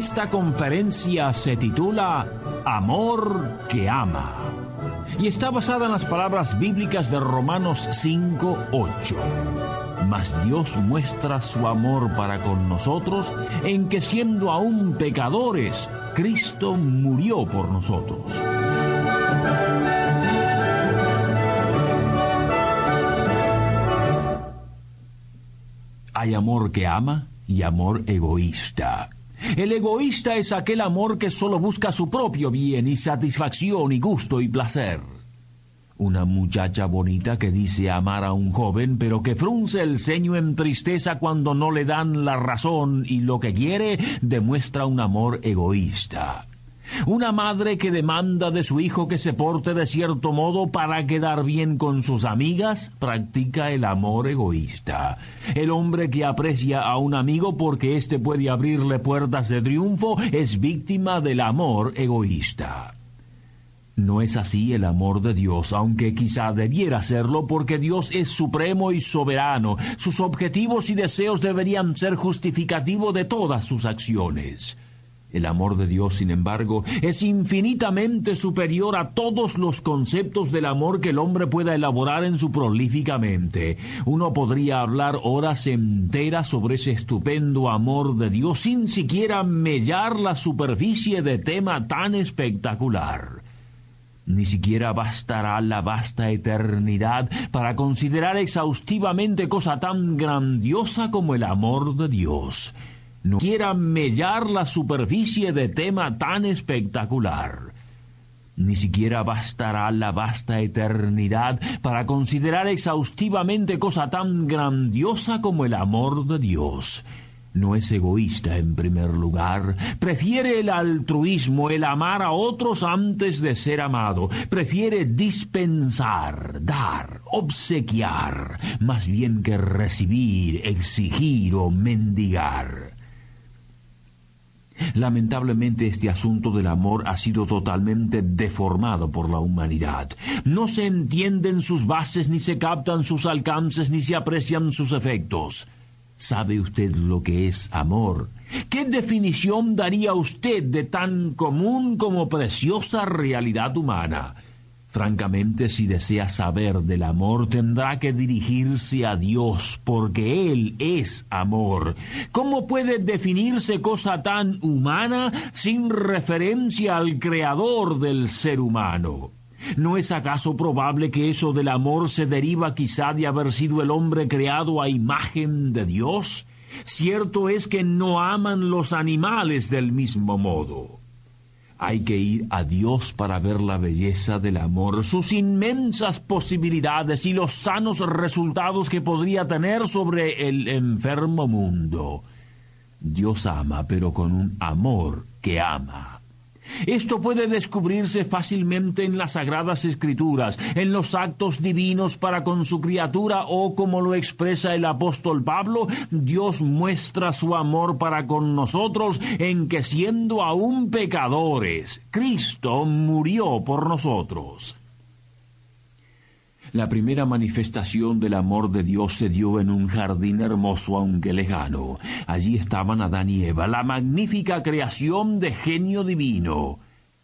Esta conferencia se titula Amor que ama y está basada en las palabras bíblicas de Romanos 5:8. Mas Dios muestra su amor para con nosotros en que siendo aún pecadores, Cristo murió por nosotros. Hay amor que ama y amor egoísta. El egoísta es aquel amor que solo busca su propio bien y satisfacción y gusto y placer. Una muchacha bonita que dice amar a un joven, pero que frunce el ceño en tristeza cuando no le dan la razón y lo que quiere, demuestra un amor egoísta. Una madre que demanda de su hijo que se porte de cierto modo para quedar bien con sus amigas, practica el amor egoísta. El hombre que aprecia a un amigo porque éste puede abrirle puertas de triunfo es víctima del amor egoísta. No es así el amor de Dios, aunque quizá debiera serlo porque Dios es supremo y soberano. Sus objetivos y deseos deberían ser justificativos de todas sus acciones. El amor de Dios, sin embargo, es infinitamente superior a todos los conceptos del amor que el hombre pueda elaborar en su prolífica mente. Uno podría hablar horas enteras sobre ese estupendo amor de Dios sin siquiera mellar la superficie de tema tan espectacular. Ni siquiera bastará la vasta eternidad para considerar exhaustivamente cosa tan grandiosa como el amor de Dios no quiera mellar la superficie de tema tan espectacular. Ni siquiera bastará la vasta eternidad para considerar exhaustivamente cosa tan grandiosa como el amor de Dios. No es egoísta en primer lugar, prefiere el altruismo, el amar a otros antes de ser amado, prefiere dispensar, dar, obsequiar, más bien que recibir, exigir o mendigar. Lamentablemente este asunto del amor ha sido totalmente deformado por la humanidad. No se entienden sus bases, ni se captan sus alcances, ni se aprecian sus efectos. ¿Sabe usted lo que es amor? ¿Qué definición daría usted de tan común como preciosa realidad humana? Francamente, si desea saber del amor, tendrá que dirigirse a Dios, porque Él es amor. ¿Cómo puede definirse cosa tan humana sin referencia al creador del ser humano? ¿No es acaso probable que eso del amor se deriva quizá de haber sido el hombre creado a imagen de Dios? Cierto es que no aman los animales del mismo modo. Hay que ir a Dios para ver la belleza del amor, sus inmensas posibilidades y los sanos resultados que podría tener sobre el enfermo mundo. Dios ama, pero con un amor que ama. Esto puede descubrirse fácilmente en las sagradas escrituras, en los actos divinos para con su criatura o como lo expresa el apóstol Pablo, Dios muestra su amor para con nosotros en que siendo aún pecadores, Cristo murió por nosotros. La primera manifestación del amor de Dios se dio en un jardín hermoso aunque lejano. Allí estaban Adán y Eva, la magnífica creación de genio divino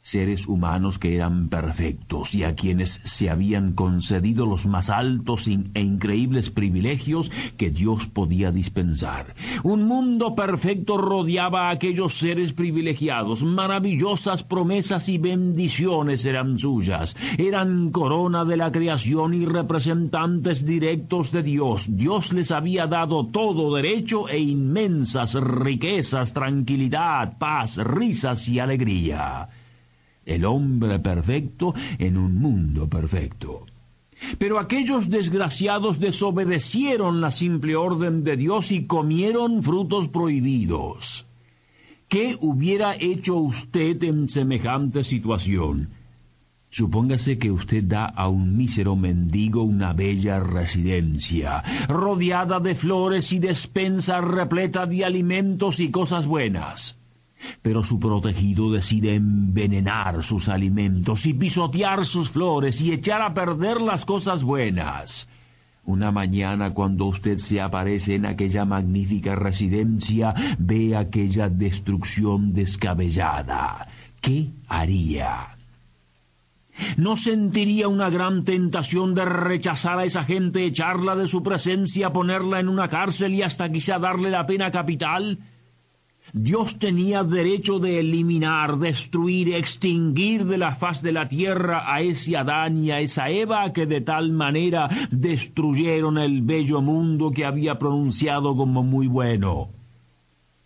seres humanos que eran perfectos y a quienes se habían concedido los más altos e increíbles privilegios que Dios podía dispensar. Un mundo perfecto rodeaba a aquellos seres privilegiados, maravillosas promesas y bendiciones eran suyas, eran corona de la creación y representantes directos de Dios. Dios les había dado todo derecho e inmensas riquezas, tranquilidad, paz, risas y alegría el hombre perfecto en un mundo perfecto. Pero aquellos desgraciados desobedecieron la simple orden de Dios y comieron frutos prohibidos. ¿Qué hubiera hecho usted en semejante situación? Supóngase que usted da a un mísero mendigo una bella residencia, rodeada de flores y despensa repleta de alimentos y cosas buenas. Pero su protegido decide envenenar sus alimentos y pisotear sus flores y echar a perder las cosas buenas. Una mañana cuando usted se aparece en aquella magnífica residencia, ve aquella destrucción descabellada. ¿Qué haría? ¿No sentiría una gran tentación de rechazar a esa gente, echarla de su presencia, ponerla en una cárcel y hasta quizá darle la pena capital? Dios tenía derecho de eliminar, destruir, extinguir de la faz de la tierra a ese Adán y a esa Eva que de tal manera destruyeron el bello mundo que había pronunciado como muy bueno.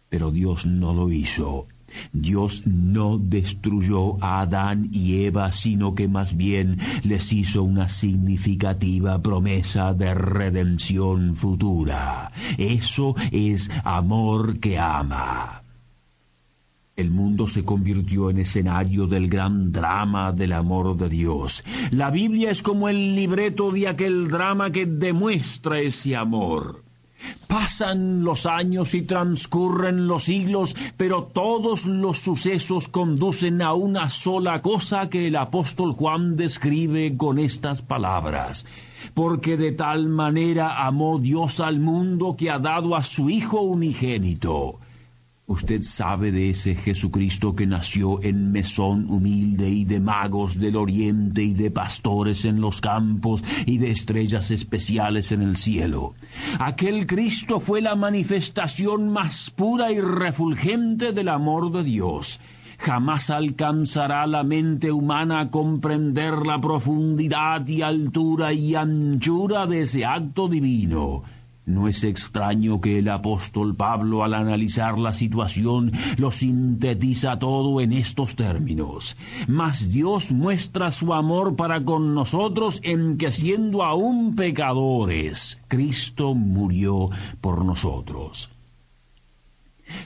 Pero Dios no lo hizo. Dios no destruyó a Adán y Eva, sino que más bien les hizo una significativa promesa de redención futura. Eso es amor que ama. El mundo se convirtió en escenario del gran drama del amor de Dios. La Biblia es como el libreto de aquel drama que demuestra ese amor. Pasan los años y transcurren los siglos, pero todos los sucesos conducen a una sola cosa que el apóstol Juan describe con estas palabras. Porque de tal manera amó Dios al mundo que ha dado a su Hijo unigénito Usted sabe de ese Jesucristo que nació en mesón humilde y de magos del oriente y de pastores en los campos y de estrellas especiales en el cielo. Aquel Cristo fue la manifestación más pura y refulgente del amor de Dios. Jamás alcanzará la mente humana a comprender la profundidad y altura y anchura de ese acto divino. No es extraño que el apóstol Pablo al analizar la situación lo sintetiza todo en estos términos. Mas Dios muestra su amor para con nosotros en que siendo aún pecadores, Cristo murió por nosotros.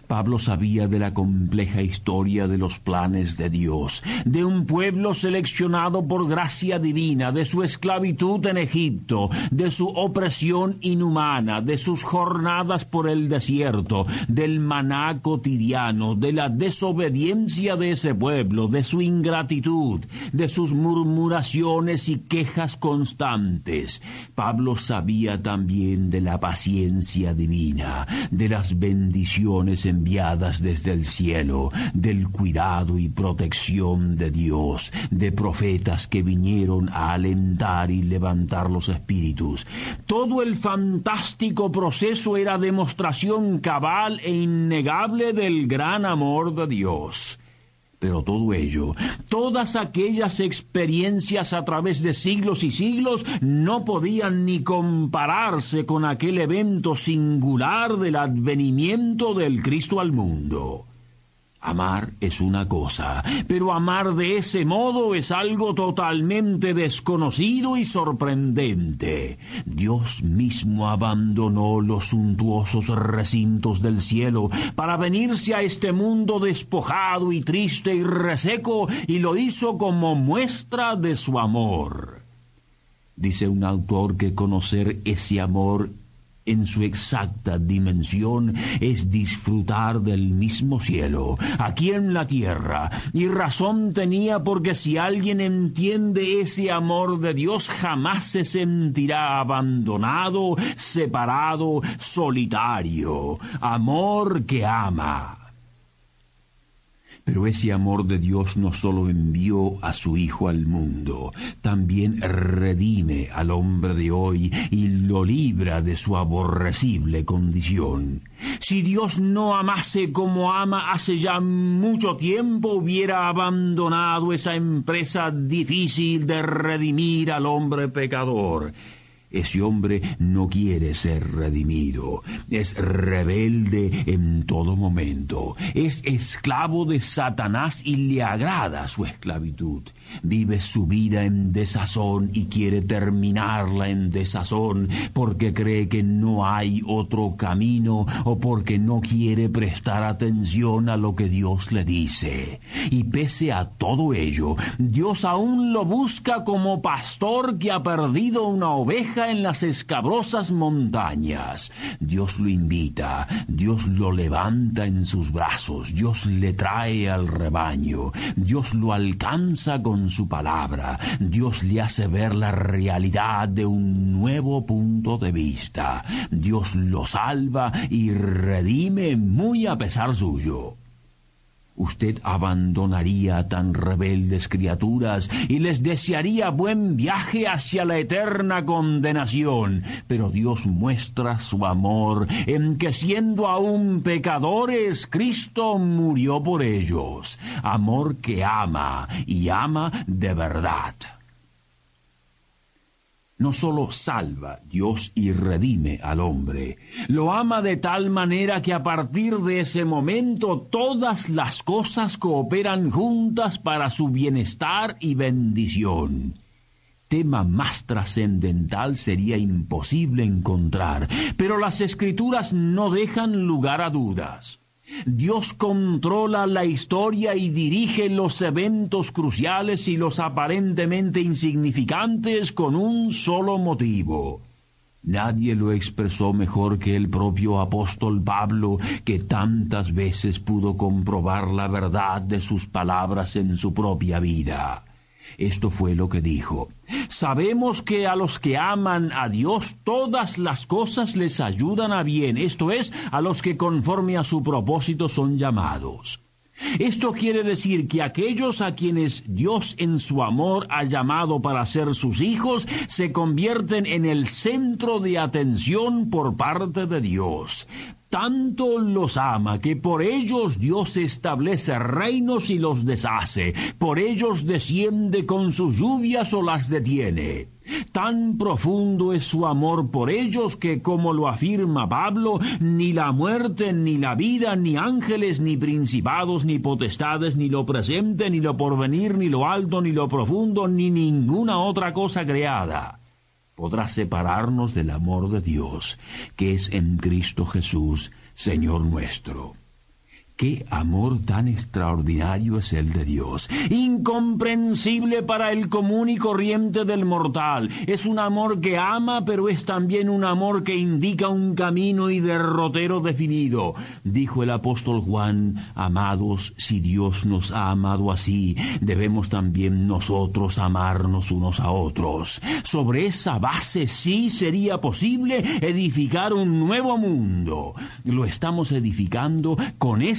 Pablo sabía de la compleja historia de los planes de Dios, de un pueblo seleccionado por gracia divina, de su esclavitud en Egipto, de su opresión inhumana, de sus jornadas por el desierto, del maná cotidiano, de la desobediencia de ese pueblo, de su ingratitud, de sus murmuraciones y quejas constantes. Pablo sabía también de la paciencia divina, de las bendiciones enviadas desde el cielo, del cuidado y protección de Dios, de profetas que vinieron a alentar y levantar los espíritus. Todo el fantástico proceso era demostración cabal e innegable del gran amor de Dios. Pero todo ello, todas aquellas experiencias a través de siglos y siglos, no podían ni compararse con aquel evento singular del advenimiento del Cristo al mundo. Amar es una cosa, pero amar de ese modo es algo totalmente desconocido y sorprendente. Dios mismo abandonó los suntuosos recintos del cielo para venirse a este mundo despojado y triste y reseco y lo hizo como muestra de su amor. Dice un autor que conocer ese amor en su exacta dimensión es disfrutar del mismo cielo, aquí en la tierra, y razón tenía porque si alguien entiende ese amor de Dios jamás se sentirá abandonado, separado, solitario, amor que ama. Pero ese amor de Dios no solo envió a su Hijo al mundo, también redime al hombre de hoy y lo libra de su aborrecible condición. Si Dios no amase como ama hace ya mucho tiempo, hubiera abandonado esa empresa difícil de redimir al hombre pecador. Ese hombre no quiere ser redimido, es rebelde en todo momento, es esclavo de Satanás y le agrada su esclavitud. Vive su vida en desazón y quiere terminarla en desazón porque cree que no hay otro camino o porque no quiere prestar atención a lo que Dios le dice. Y pese a todo ello, Dios aún lo busca como pastor que ha perdido una oveja en las escabrosas montañas. Dios lo invita, Dios lo levanta en sus brazos, Dios le trae al rebaño, Dios lo alcanza con su palabra, Dios le hace ver la realidad de un nuevo punto de vista, Dios lo salva y redime muy a pesar suyo usted abandonaría a tan rebeldes criaturas y les desearía buen viaje hacia la eterna condenación. Pero Dios muestra su amor en que siendo aún pecadores, Cristo murió por ellos. Amor que ama y ama de verdad no solo salva Dios y redime al hombre, lo ama de tal manera que a partir de ese momento todas las cosas cooperan juntas para su bienestar y bendición. Tema más trascendental sería imposible encontrar, pero las escrituras no dejan lugar a dudas. Dios controla la historia y dirige los eventos cruciales y los aparentemente insignificantes con un solo motivo. Nadie lo expresó mejor que el propio apóstol Pablo, que tantas veces pudo comprobar la verdad de sus palabras en su propia vida. Esto fue lo que dijo. Sabemos que a los que aman a Dios todas las cosas les ayudan a bien, esto es, a los que conforme a su propósito son llamados. Esto quiere decir que aquellos a quienes Dios en su amor ha llamado para ser sus hijos se convierten en el centro de atención por parte de Dios tanto los ama que por ellos Dios establece reinos y los deshace, por ellos desciende con sus lluvias o las detiene. Tan profundo es su amor por ellos que, como lo afirma Pablo, ni la muerte, ni la vida, ni ángeles, ni principados, ni potestades, ni lo presente, ni lo porvenir, ni lo alto, ni lo profundo, ni ninguna otra cosa creada podrá separarnos del amor de Dios, que es en Cristo Jesús, Señor nuestro. Qué amor tan extraordinario es el de Dios, incomprensible para el común y corriente del mortal. Es un amor que ama, pero es también un amor que indica un camino y derrotero definido. Dijo el apóstol Juan, amados, si Dios nos ha amado así, debemos también nosotros amarnos unos a otros. Sobre esa base sí sería posible edificar un nuevo mundo. Lo estamos edificando con